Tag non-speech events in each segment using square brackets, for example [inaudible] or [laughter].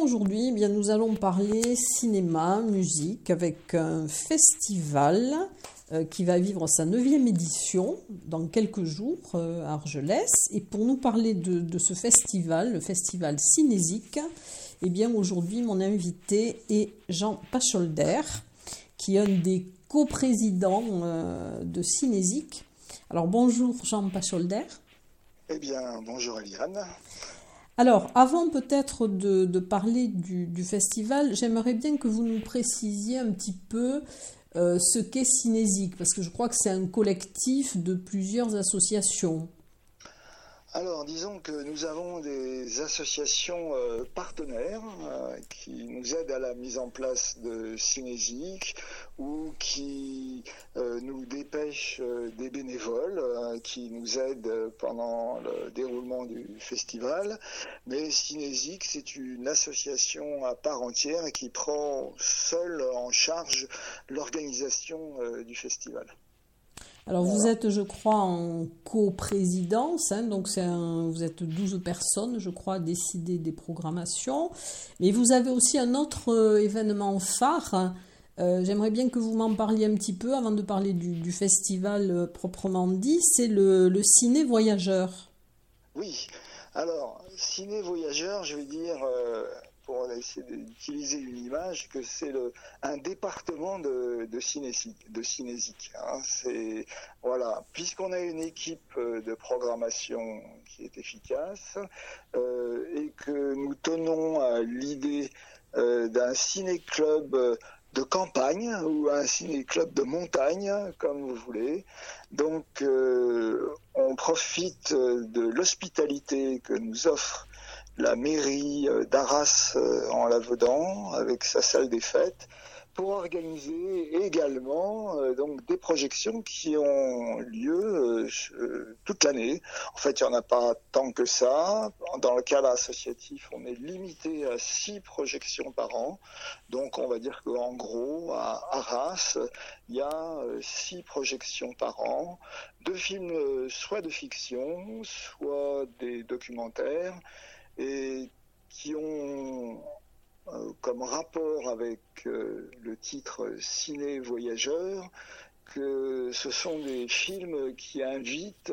Aujourd'hui, eh bien, nous allons parler cinéma, musique, avec un festival euh, qui va vivre sa neuvième édition dans quelques jours euh, à Argelès. Et pour nous parler de, ce festival, le festival Cinésique, eh bien, aujourd'hui, mon invité est Jean Pacholder, qui est un des coprésidents euh, de Cinésique. Alors, bonjour Jean Pacholder. Eh bien, bonjour Eliane. Alors, avant peut-être de, parler du, festival, j'aimerais bien que vous nous précisiez un petit peu euh, ce qu'est Cinésique, parce que je crois que c'est un collectif de plusieurs associations. Alors, disons que nous avons des associations euh, partenaires euh, qui nous aident à la mise en place de Cinésique ou qui euh, nous dépêchent des bénévoles qui nous aident pendant le déroulement du festival. Mais Cinésique, c'est une association à part entière qui prend seule en charge l'organisation du festival. Alors vous êtes, je crois, en coprésidence, hein, donc vous êtes 12 personnes, je crois, à décider des programmations. Mais vous avez aussi un autre euh, événement phare. Euh, j'aimerais bien que vous m'en parliez un petit peu avant de parler du, festival euh, proprement dit. C'est le, le, ciné voyageur. Oui. Alors, ciné voyageur, je veux dire, pour essayer d'utiliser une image, que c'est un département de, de cinésique. De hein. Voilà, puisqu'on a une équipe euh, de programmation qui est efficace euh, et que nous tenons à l'idée euh, d'un ciné-club de campagne ou un ciné-club de montagne, comme vous voulez. Donc, on profite de l'hospitalité que nous offre la mairie euh, d'Arras euh, en Lavedan avec sa salle des fêtes pour organiser également euh, donc des projections qui ont lieu toute l'année. En fait, il n'y en a pas tant que ça. Dans le cadre associatif, on est limité à six projections par an. Donc, on va dire qu'en gros, à Arras, il y a six projections par an de films soit de fiction, soit des documentaires et qui ont euh, comme rapport avec euh, le titre Ciné Voyageur que ce sont des films qui invitent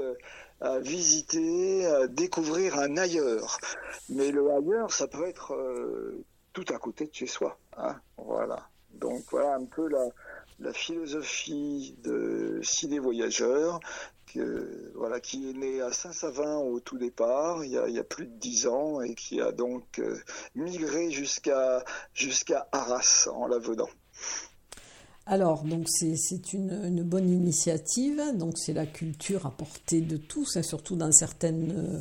à visiter, à découvrir un ailleurs. Mais le ailleurs, ça peut être euh, tout à côté de chez soi. Hein voilà. Donc voilà un peu la, philosophie de Ciné Voilà, qui est né à Saint-Savin au tout départ, il y, a, plus de dix ans, et qui a donc euh, migré jusqu'à Arras en Lavedan. Alors, donc c'est une, bonne initiative. Donc c'est la culture à portée de tous, et surtout dans certaines euh,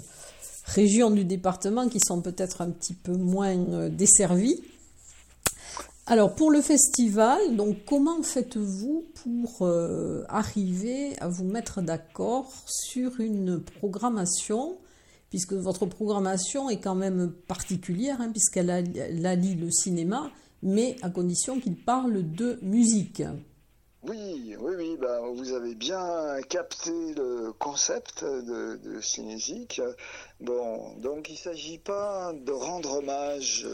régions du département qui sont peut-être un petit peu moins euh, desservies. Alors pour le festival, donc comment faites-vous pour euh, arriver à vous mettre d'accord sur une programmation? Puisque votre programmation est quand même particulière hein, puisqu'elle allie le cinéma mais à condition qu'il parle de musique. Oui, oui, oui, bah, vous avez bien capté le concept de, de Cinésique. Bon, donc il ne s'agit pas de rendre hommage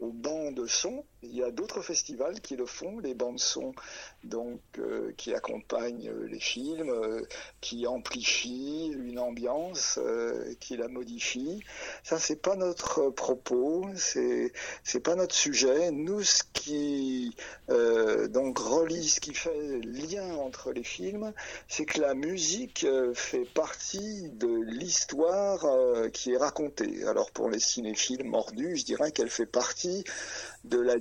aux bancs de son, Il y a d'autres festivals qui le font, les bandes son donc euh, qui accompagnent euh, les films, euh, qui amplifient une ambiance, qui la modifient. Ça c'est pas notre propos, c'est c'est pas notre sujet. Nous ce qui donc relie, ce qui fait lien entre les films, c'est que la musique fait partie de l'histoire qui est racontée. Alors pour les cinéphiles mordus, je dirais qu'elle fait partie de la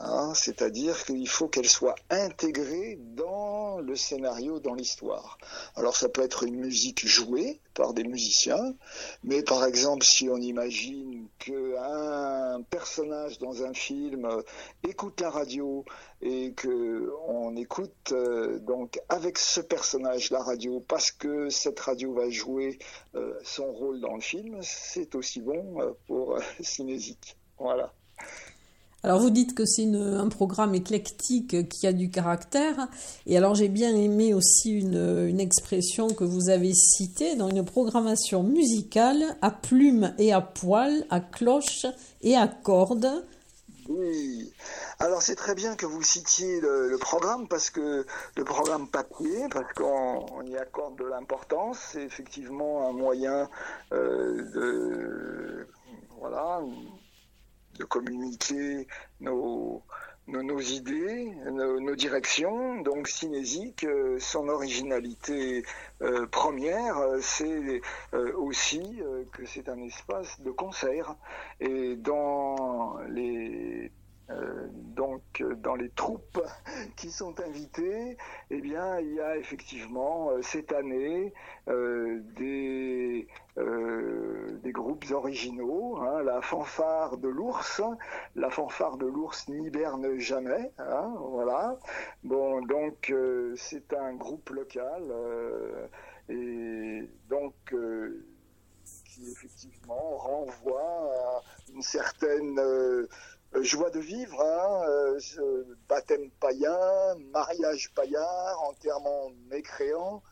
hein, c'est-à-dire qu'il faut qu'elle soit intégrée dans le scénario, dans l'histoire. Alors ça peut être une musique jouée par des musiciens, mais par exemple si on imagine qu'un personnage dans un film écoute la radio et que on écoute euh, donc avec ce personnage la radio parce que cette radio va jouer euh, son rôle dans le film, c'est aussi bon euh, pour Cinésique. Voilà. Alors vous dites que c'est un programme éclectique qui a du caractère. Et alors j'ai bien aimé aussi une, expression que vous avez citée dans une programmation musicale à plumes et à poils, à cloches et à cordes. Oui. Alors c'est très bien que vous citiez le, programme parce que le programme papier, parce qu'on y accorde de l'importance, c'est effectivement un moyen euh, de voilà de communiquer nos, nos, idées, nos, directions. Donc Cinésique, euh, son originalité euh, première, euh, c'est aussi que c'est un espace de concert. Et dans les euh, donc euh, dans les troupes [laughs] qui sont invitées, eh bien il y a effectivement euh, cette année des, groupes originaux, hein, la fanfare de l'ours, la fanfare de l'ours n'hiberne jamais, hein, voilà. Bon donc c'est un groupe local et donc qui effectivement renvoie à une certaine joie de vivre, hein, euh, baptême païen, mariage païen, enterrement mécréant,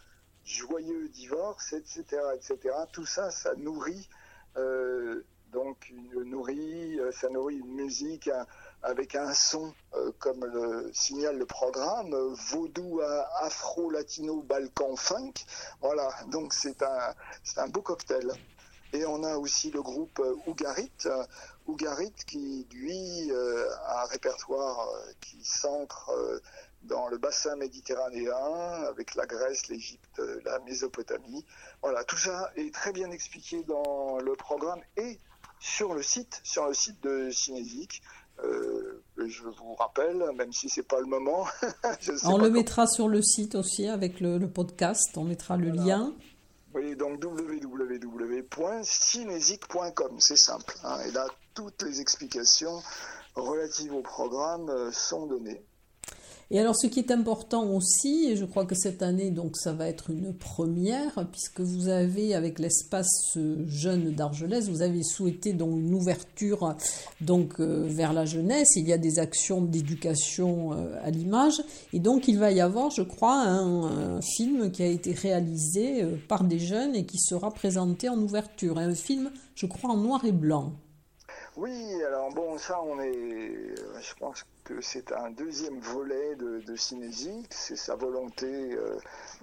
joyeux divorce, etc., etc. Tout ça, ça nourrit euh, donc une ça nourrit une musique avec un son, comme le signale le programme, vaudou, afro-latino, balkan, funk. Voilà, donc c'est un, c'est un beau cocktail. Et on a aussi le groupe Ougarit, Ougarit qui, lui, euh, a un répertoire euh, qui s'ancre euh, dans le bassin méditerranéen, avec la Grèce, l'Égypte, la Mésopotamie. Voilà, tout ça est très bien expliqué dans le programme et sur le site, sur le site de Cinésique. je vous rappelle, même si c'est pas le moment. [laughs] on le mettra sur le site aussi avec le, podcast. On mettra le lien. Oui, donc www.cinésique.com, c'est simple. Hein, et là, toutes les explications relatives au programme euh, sont données. Et alors, ce qui est important aussi, et je crois que cette année, donc, ça va être une première, puisque vous avez, avec l'espace jeune d'Argelès, vous avez souhaité donc une ouverture donc euh, vers la jeunesse. Il y a des actions d'éducation euh, à l'image, et donc il va y avoir, je crois, un, film qui a été réalisé euh, par des jeunes et qui sera présenté en ouverture. Un film, je crois, en noir et blanc. Oui, alors bon, ça, on est, je pense que c'est un deuxième volet de, de Cinésique, c'est sa volonté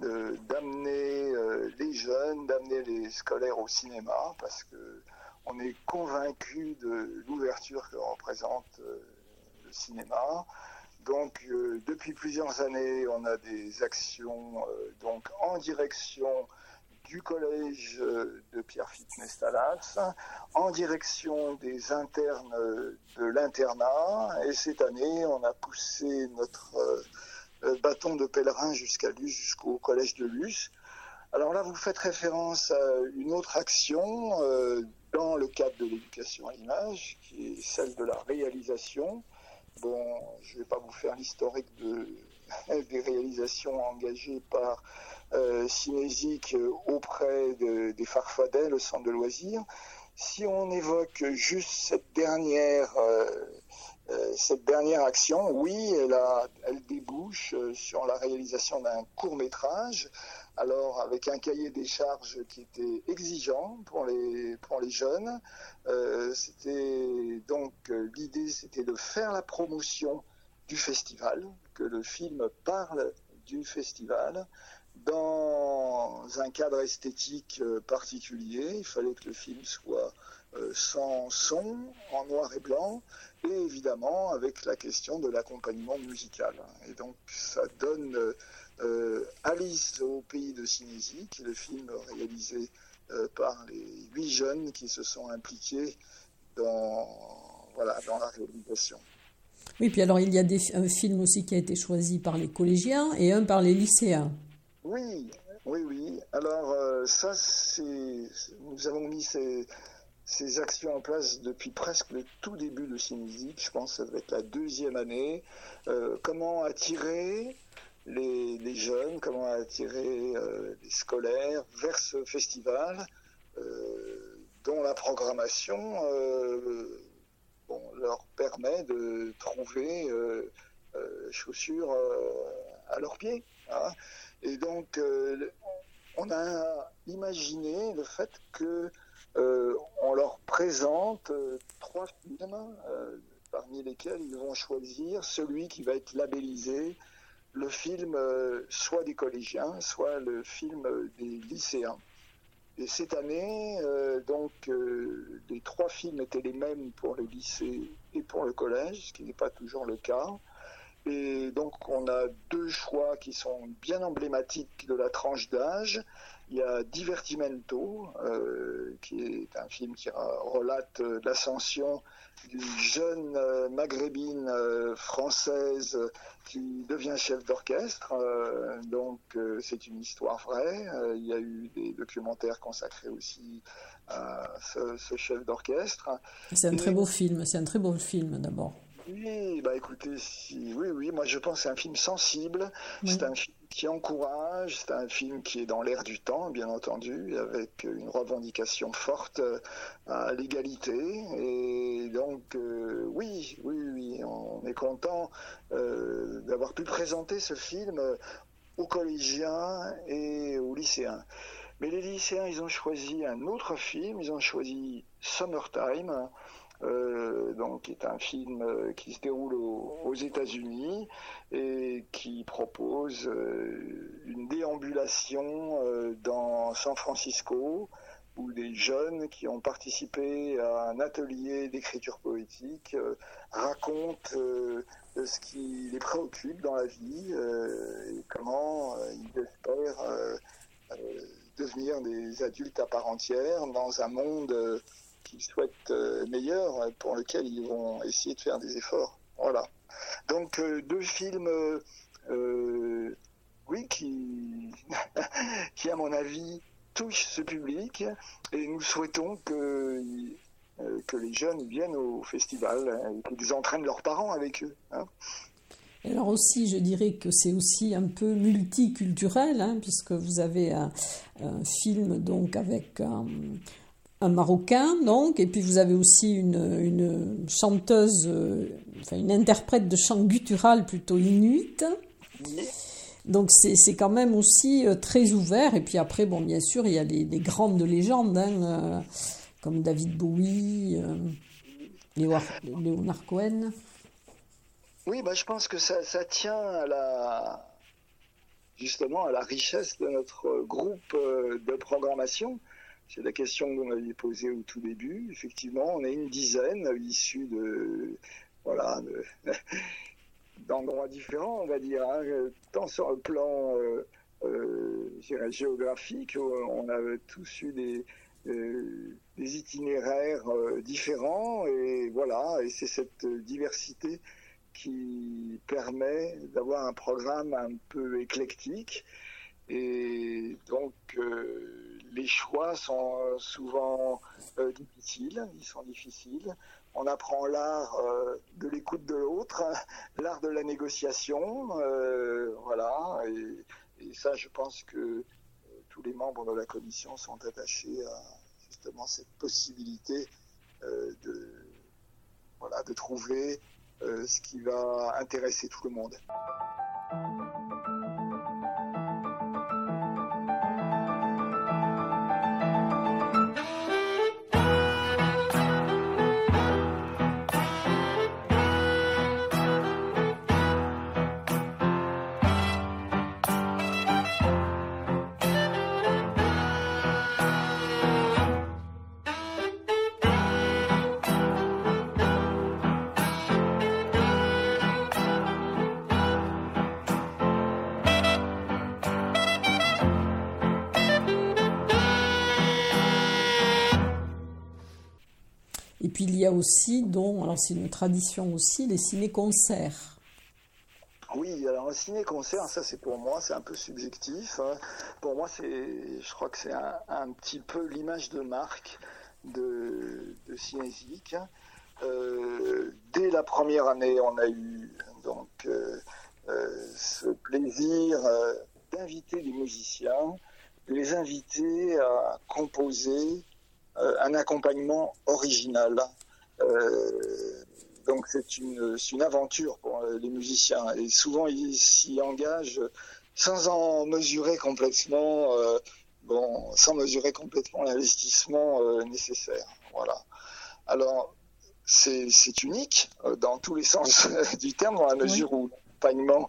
euh, d'amener euh, les jeunes, d'amener les scolaires au cinéma, parce que on est convaincu de l'ouverture que représente euh, le cinéma. Donc, depuis plusieurs années, on a des actions donc en direction du collège euh, de Pierre-Philippe Nestalas en direction des internes de l'internat. Et cette année, on a poussé notre euh, bâton de pèlerin jusqu'à Luce, jusqu'au collège de Luce. Alors là, vous faites référence à une autre action euh, dans le cadre de l'éducation à l'image, qui est celle de la réalisation. Bon, je ne vais pas vous faire l'historique de, [laughs] des réalisations engagées par euh, euh, auprès des Farfadets, le centre de loisirs. Si on évoque juste cette dernière, euh, cette dernière action, oui, elle, elle débouche sur la réalisation d'un court métrage alors avec un cahier des charges qui était exigeant pour les, pour les jeunes. Euh, c'était donc l'idée c'était de faire la promotion du festival, que le film parle du festival dans un cadre esthétique particulier. Il fallait que le film soit sans son, en noir et blanc, et évidemment avec la question de l'accompagnement musical. Et donc ça donne euh, Alice au pays de Sinésie, qui est le film réalisé euh, par les huit jeunes qui se sont impliqués dans, voilà, dans la réalisation. Oui, puis alors il y a un film aussi qui a été choisi par les collégiens et un par les lycéens. Oui, oui, oui. Alors euh, ça, nous avons mis ces, actions en place depuis presque le tout début de Cinésique. Je pense que ça doit être la deuxième année. Euh, comment attirer les, jeunes, comment attirer euh, les scolaires vers ce festival dont la programmation leur permet de trouver chaussures à leurs pieds. Hein. Et donc, on a imaginé le fait que euh, on leur présente euh, trois films, euh, parmi lesquels ils vont choisir celui qui va être labellisé le film soit des collégiens, soit le film des lycéens. Et cette année, donc, les trois films étaient les mêmes pour le lycée et pour le collège, ce qui n'est pas toujours le cas. Et donc, on a deux choix qui sont bien emblématiques de la tranche d'âge. Il y a Divertimento, euh, qui est un film qui relate euh, l'ascension d'une jeune euh, maghrébine française qui devient chef d'orchestre. donc c'est une histoire vraie. il y a eu des documentaires consacrés aussi à ce, chef d'orchestre. C'est un très beau film. C'est un très beau film d'abord. Oui, bah écoutez, oui, oui, moi je pense que c'est un film sensible, c'est un film qui encourage, c'est un film qui est dans l'air du temps, bien entendu, avec une revendication forte à l'égalité. Et donc, euh, oui, oui, oui, on est content euh, d'avoir pu présenter ce film aux collégiens et aux lycéens. Mais les lycéens, ils ont choisi un autre film, ils ont choisi Summertime. Euh, donc qui est un film euh, qui se déroule aux, États-Unis et qui propose euh, une déambulation dans San Francisco où des jeunes qui ont participé à un atelier d'écriture poétique racontent ce qui les préoccupe dans la vie et comment ils espèrent devenir des adultes à part entière dans un monde qu'ils souhaitent euh, meilleur, pour lequel ils vont essayer de faire des efforts. Voilà. Donc euh, deux films, euh, oui, qui, [laughs] qui à mon avis touchent ce public, et nous souhaitons que que les jeunes viennent au festival hein, et qu'ils entraînent leurs parents avec eux. Hein. Alors aussi, je dirais que c'est aussi un peu multiculturel, hein, puisque vous avez un, film donc avec Marocain, donc, et puis vous avez aussi une, chanteuse, euh, enfin une interprète de chant guttural plutôt inuit. Donc c'est quand même aussi euh, très ouvert. Et puis après, bon, bien sûr, il y a les, grandes légendes, hein, euh, comme David Bowie, Léonard Cohen. Oui, bah, je pense que ça, ça, tient à la, justement à la richesse de notre groupe de programmation c'est la question que vous m'aviez posée au tout début. Effectivement, on est une dizaine issus de voilà [laughs] d'endroits différents, on va dire, hein. tant sur le plan euh, euh, géographique, on a tous eu des, euh, des itinéraires différents et voilà, et c'est cette diversité qui permet d'avoir un programme un peu éclectique et donc les choix sont euh, souvent euh, difficiles, ils sont difficiles. On apprend l'art euh, de l'écoute de l'autre, [laughs] l'art de la négociation, voilà. Et, ça, je pense que tous les membres de la commission sont attachés à justement cette possibilité de, voilà, de trouver ce qui va intéresser tout le monde. Il y a aussi, dont, alors c'est une tradition aussi, les ciné-concerts. Oui, alors un ciné-concert, ça c'est pour moi, c'est un peu subjectif. Hein. Pour moi, c'est, je crois que c'est un, petit peu l'image de marque de, de Cinésique. Euh, dès la première année, on a eu donc euh, euh, ce plaisir d'inviter des musiciens, de les inviter à composer un accompagnement original donc c'est une, une, aventure pour euh, les musiciens et souvent ils s'y engagent sans en mesurer complètement, euh, bon, sans mesurer complètement l'investissement euh, nécessaire. Voilà. Alors c'est unique dans tous les sens [laughs] du terme dans la mesure où l'accompagnement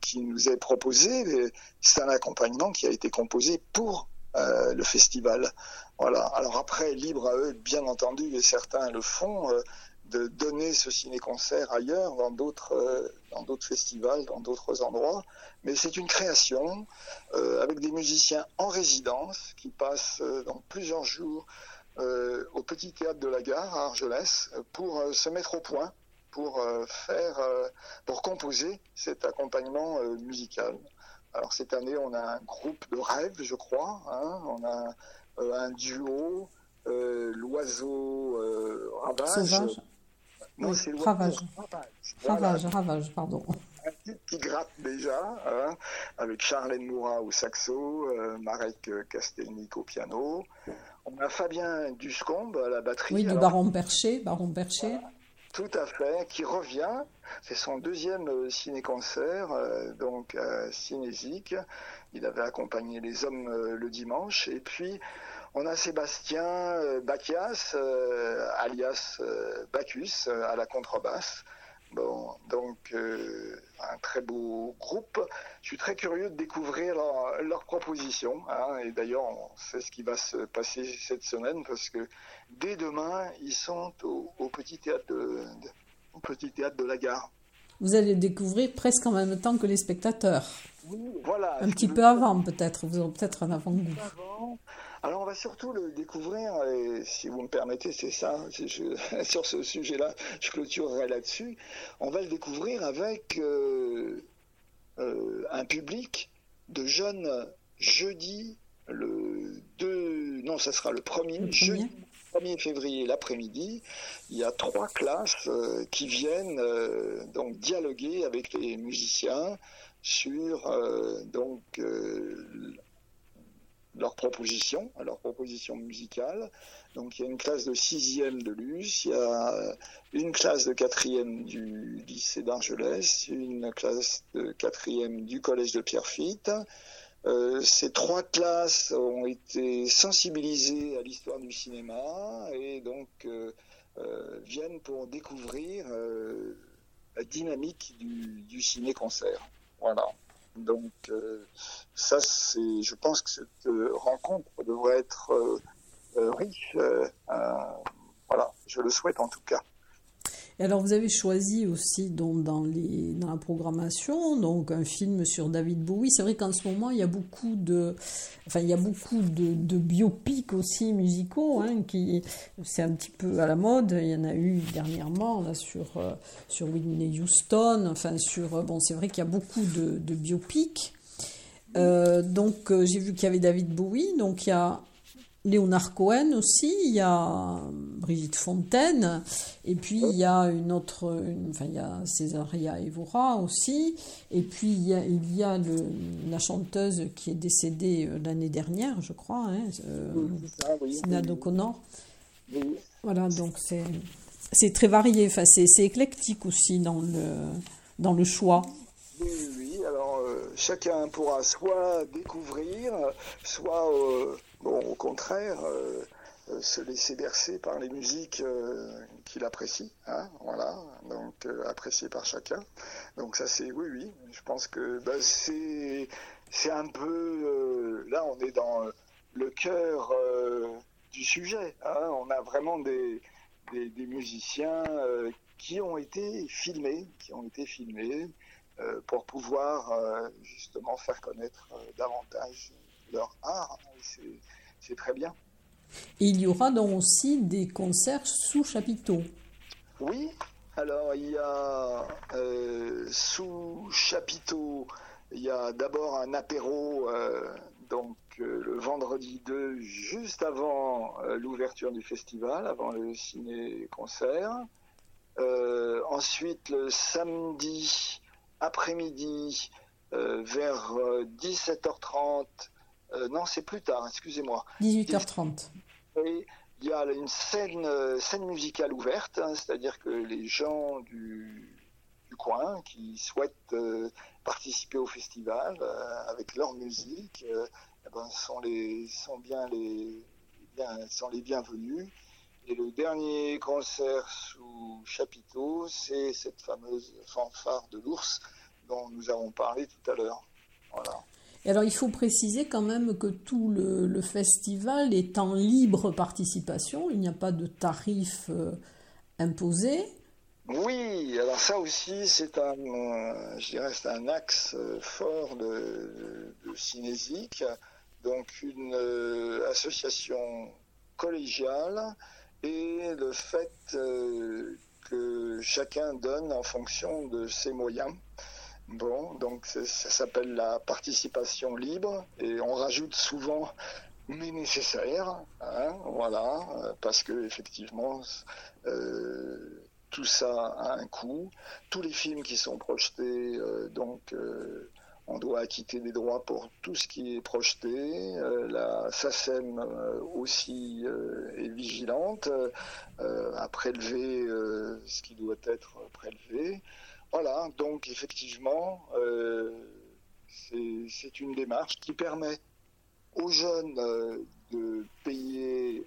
qui nous est proposé, c'est un accompagnement qui a été composé pour le festival. Voilà. Alors après, libre à eux, bien entendu, et certains le font, euh, de donner ce ciné-concert ailleurs, dans d'autres, euh, dans d'autres festivals, dans d'autres endroits. Mais c'est une création euh, avec des musiciens en résidence qui passent dans plusieurs jours au Petit Théâtre de la Gare à Argelès pour se mettre au point, pour faire, pour composer cet accompagnement musical. Alors cette année, on a un groupe de rêve, je crois. Hein, on a euh, un duo, euh, l'oiseau euh, ravage. Sauvage. Non, c'est ravage. Ravage. ravage, pardon. Un type qui gratte déjà, hein, avec Charlène Moura au saxo, Marek Kastelnik au piano. On a Fabien Duscombe à la batterie. Oui, du Baron Perché. Baron Perché. Tout à fait, qui revient. C'est son deuxième ciné-concert, donc cinésique. Il avait accompagné les hommes le dimanche. Et puis, on a Sébastien euh, Bacchias, euh, alias euh, Bacchus, à la contrebasse. Bon, donc un très beau groupe. Je suis très curieux de découvrir leurs leur propositions. Hein. et d'ailleurs, on sait ce qui va se passer cette semaine parce que dès demain, ils sont au, petit théâtre de, au petit théâtre de la gare. Vous allez découvrir presque en même temps que les spectateurs. Oui, voilà. Un petit peu avant, peut-être. Vous aurez peut-être un avant-goût. Alors on va surtout le découvrir, et si vous me permettez, c'est ça, [laughs] sur ce sujet-là, je clôturerai là-dessus, on va le découvrir avec euh, euh, un public de jeunes jeudi, le 2, non, ça sera le 1er, jeudi 1er février l'après-midi, il y a trois classes euh, qui viennent donc dialoguer avec les musiciens sur donc leurs propositions, leurs propositions musicales. Donc il y a une classe de sixième de Luce, il y a une classe de quatrième du lycée d'Argelès, une classe de quatrième du collège de Pierrefitte. Euh, ces trois classes ont été sensibilisées à l'histoire du cinéma et donc euh, euh, viennent pour découvrir la dynamique du, du ciné-concert. Voilà. Donc euh, ça, c'est, je pense que cette euh, rencontre devrait être euh, riche. voilà, je le souhaite en tout cas. Et alors, vous avez choisi aussi dans, dans la programmation donc un film sur David Bowie. C'est vrai qu'en ce moment, il y a beaucoup de, enfin, il y a beaucoup de, biopics aussi musicaux. Hein, qui, c'est un petit peu à la mode. Il y en a eu dernièrement sur, euh, sur Whitney Houston. Enfin, sur, euh, bon, c'est vrai qu'il y a beaucoup de, de biopics. Euh, donc, j'ai vu qu'il y avait David Bowie. Donc, il y a Léonard Cohen aussi, il y a Brigitte Fontaine, et puis il y a une autre, enfin il y a Césaria Evora aussi, et puis il y a, il y a la chanteuse qui est décédée euh, l'année dernière, je crois, hein, euh, O'Connor. Voilà, donc c'est, c'est très varié, enfin c'est, éclectique aussi dans le, dans le choix. Oui, oui, alors euh, chacun pourra soit découvrir, soit Bon, au contraire, euh, euh, se laisser bercer par les musiques euh, qu'il apprécie, hein, voilà, donc appréciées par chacun. Donc ça c'est oui, oui, je pense que bah, c'est c'est un peu là on est dans le cœur du sujet. Hein. on a vraiment des, des, des musiciens qui ont été filmés, qui ont été filmés pour pouvoir justement faire connaître davantage leur art. C'est très bien. Et il y aura donc aussi des concerts sous chapiteau. Oui, alors il y a euh, sous chapiteau, il y a d'abord un apéro, euh, donc euh, le vendredi 2, juste avant l'ouverture du festival, avant le ciné-concert. ensuite, le samedi après-midi, vers 17h30, non, c'est plus tard, excusez-moi. 18h30 il y a une scène, euh, scène musicale ouverte, hein, c'est-à-dire que les gens du, coin qui souhaitent euh, participer au festival euh, avec leur musique eh ben, sont, les, sont, bien les, sont les bienvenus. Et le dernier concert sous chapiteau, c'est cette fameuse fanfare de l'ours dont nous avons parlé tout à l'heure. Voilà alors il faut préciser quand même que tout le, festival est en libre participation, il n'y a pas de tarif euh, imposé. Oui, alors ça aussi c'est un, euh, un axe euh, fort de, de, Cinésique, donc une association collégiale et le fait que chacun donne en fonction de ses moyens. Bon, donc ça s'appelle la participation libre et on rajoute souvent mais nécessaire, hein, voilà, parce que effectivement euh, tout ça a un coût. Tous les films qui sont projetés, euh, donc euh, on doit acquitter des droits pour tout ce qui est projeté. la SACEM aussi est vigilante à prélever ce qui doit être prélevé. Voilà, donc effectivement, euh, c'est une démarche qui permet aux jeunes euh, de payer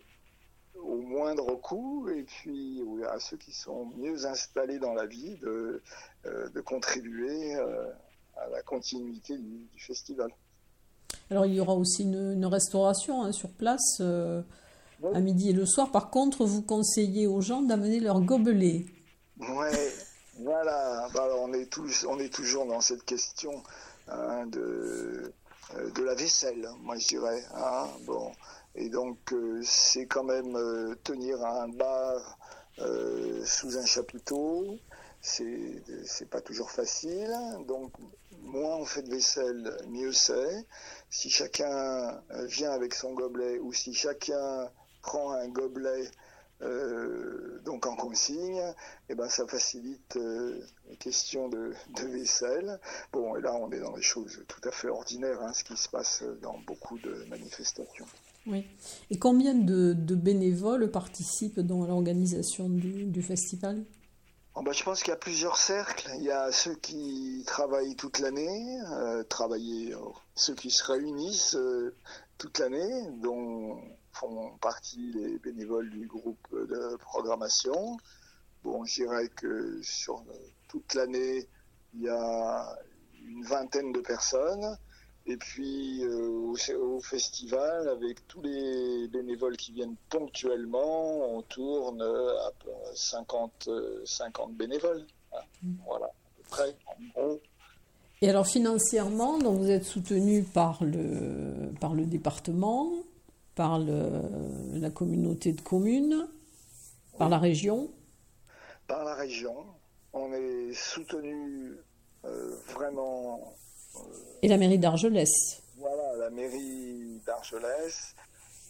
au moindre coût et puis à ceux qui sont mieux installés dans la vie de, euh, contribuer à la continuité du, festival. Alors il y aura aussi une, restauration hein, sur place à midi et le soir. Par contre, vous conseillez aux gens d'amener leur gobelet. Ouais. Voilà, bah, on, est tous, on est toujours dans cette question hein, de, euh, de la vaisselle, moi je dirais. Hein, bon. Et donc, euh, c'est quand même euh, tenir un bar sous un chapiteau, c'est pas toujours facile. Donc, moins on fait de vaisselle, mieux c'est. Si chacun vient avec son gobelet ou si chacun prend un gobelet euh, donc en consigne, et eh ben ça facilite euh, les questions de, vaisselle. Bon, et là on est dans des choses tout à fait ordinaires, hein, ce qui se passe dans beaucoup de manifestations. Oui. Et combien de, bénévoles participent dans l'organisation du, festival? Oh, ben, Je pense qu'il y a plusieurs cercles. Il y a ceux qui travaillent toute l'année, euh, travailler, ceux qui se réunissent toute l'année, dont font partie les bénévoles du groupe de programmation. Bon, je dirais que sur toute l'année, il y a une vingtaine de personnes. Et puis euh, au, festival, avec tous les bénévoles qui viennent ponctuellement, on tourne à 50, 50 bénévoles. Mmh. Voilà, à peu près, en gros. Et alors financièrement, donc vous êtes soutenu par le, par le département, par la communauté de communes, par la région Par la région. On est soutenu euh, vraiment. Euh, Et la mairie d'Argelès Voilà, la mairie d'Argelès.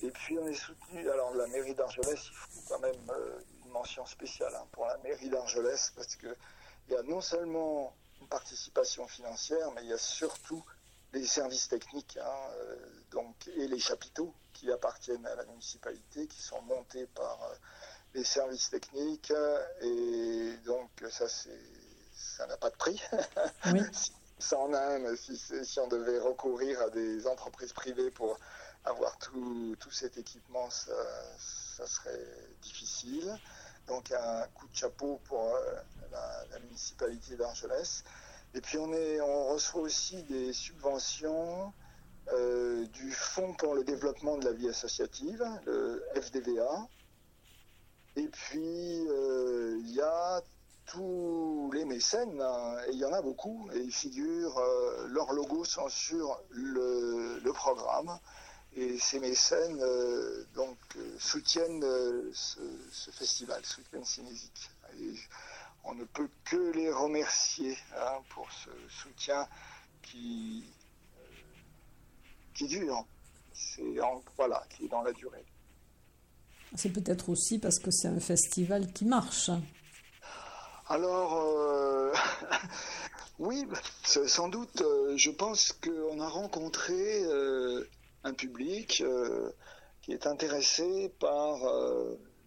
Et puis on est soutenu. Alors la mairie d'Argelès, il faut quand même euh, une mention spéciale hein, pour la mairie d'Argelès parce qu'il y a non seulement une participation financière, mais il y a surtout les services techniques hein, donc, et les chapiteaux qui appartiennent à la municipalité, qui sont montés par euh, les services techniques. Et donc, ça, ça n'a pas de prix. ça [laughs] en a un, si, si, on devait recourir à des entreprises privées pour avoir tout, tout cet équipement, ça, ça, serait difficile. Donc un coup de chapeau pour euh, la, la, municipalité d'Argelès. Et puis on, reçoit aussi des subventions euh, du Fonds pour le développement de la vie associative, le FDVA. Et puis, euh, il y a tous les mécènes, hein, et il y en a beaucoup, et ils figurent, euh, leurs logos sont sur le, programme. et ces mécènes donc soutiennent ce, festival, soutiennent Cinésique. On ne peut que les remercier hein, pour ce soutien qui, qui dure. C'est voilà, qui est dans la durée. C'est peut-être aussi parce que c'est un festival qui marche. Alors, euh, [laughs] oui, sans doute, euh, je pense qu'on a rencontré euh, un public qui est intéressé par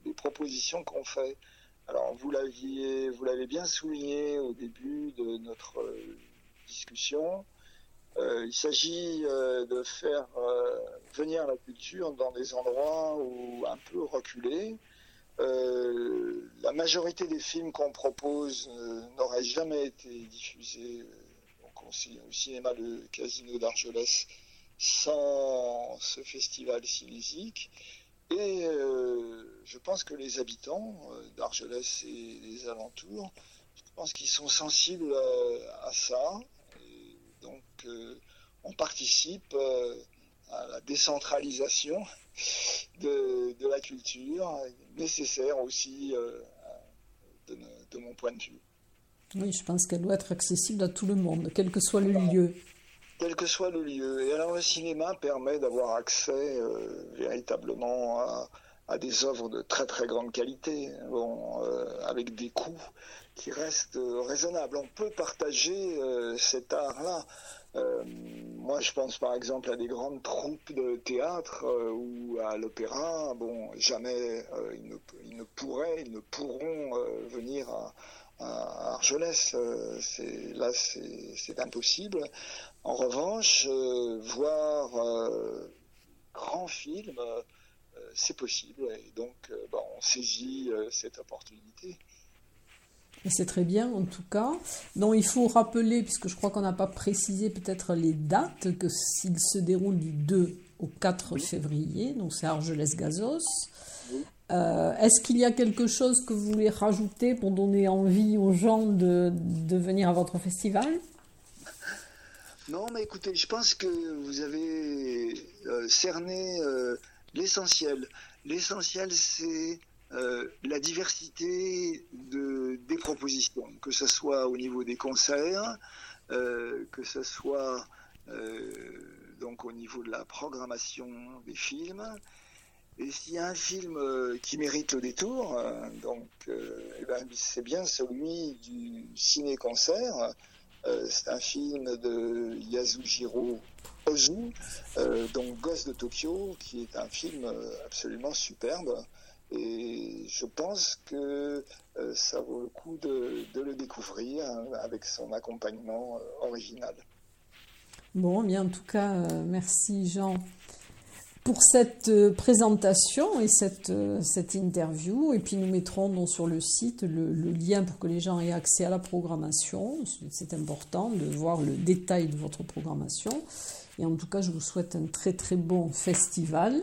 les propositions qu'on fait. Alors, vous l'aviez, vous l'avez bien souligné au début de notre discussion. il s'agit de faire venir la culture dans des endroits où un peu reculés. Euh, la majorité des films qu'on propose euh, n'auraient jamais été diffusés euh, au cinéma de Casino d'Argelès sans ce festival cinésique. Et je pense que les habitants d'Argelès et des alentours, je pense qu'ils sont sensibles à, ça. donc, on participe à la décentralisation [laughs] de, la culture, nécessaire aussi euh, de, mon point de vue. Oui, je pense qu'elle doit être accessible à tout le monde, quel que soit le lieu. Quel que soit le lieu. Et alors le cinéma permet d'avoir accès euh, véritablement à, des œuvres de très très grande qualité, bon, euh, avec des coûts qui restent raisonnables. On peut partager cet art-là euh, moi, je pense par exemple à des grandes troupes de théâtre euh, ou à l'opéra. Bon, jamais euh, ils, ne, pourraient, ils ne pourront venir à, Argelès. là, c'est impossible. En revanche, voir grand film, c'est possible. Et donc, on saisit cette opportunité. C'est très bien en tout cas. Donc il faut rappeler, puisque je crois qu'on n'a pas précisé peut-être les dates, que s'il se déroule du 2 au 4 février, donc c'est Argelès-Gazos. Euh, est-ce qu'il y a quelque chose que vous voulez rajouter pour donner envie aux gens de, venir à votre festival? Non, mais écoutez, je pense que vous avez euh, cerné euh, l'essentiel. L'essentiel, c'est la diversité de, des propositions, que ce soit au niveau des concerts, que ce soit au niveau de la programmation des films. Et s'il y a un film qui mérite le détour, donc eh ben, c'est bien celui du ciné-concert. c'est un film de Yasujiro Ozu, donc Gosse de Tokyo, qui est un film absolument superbe. Et je pense que euh, ça vaut le coup de, le découvrir hein, avec son accompagnement euh, original. Bon, bien en tout cas, euh, merci Jean pour cette présentation et cette, cette interview. Et puis nous mettrons donc sur le site le, le, lien pour que les gens aient accès à la programmation. C'est important de voir le détail de votre programmation. Et en tout cas, je vous souhaite un très très bon festival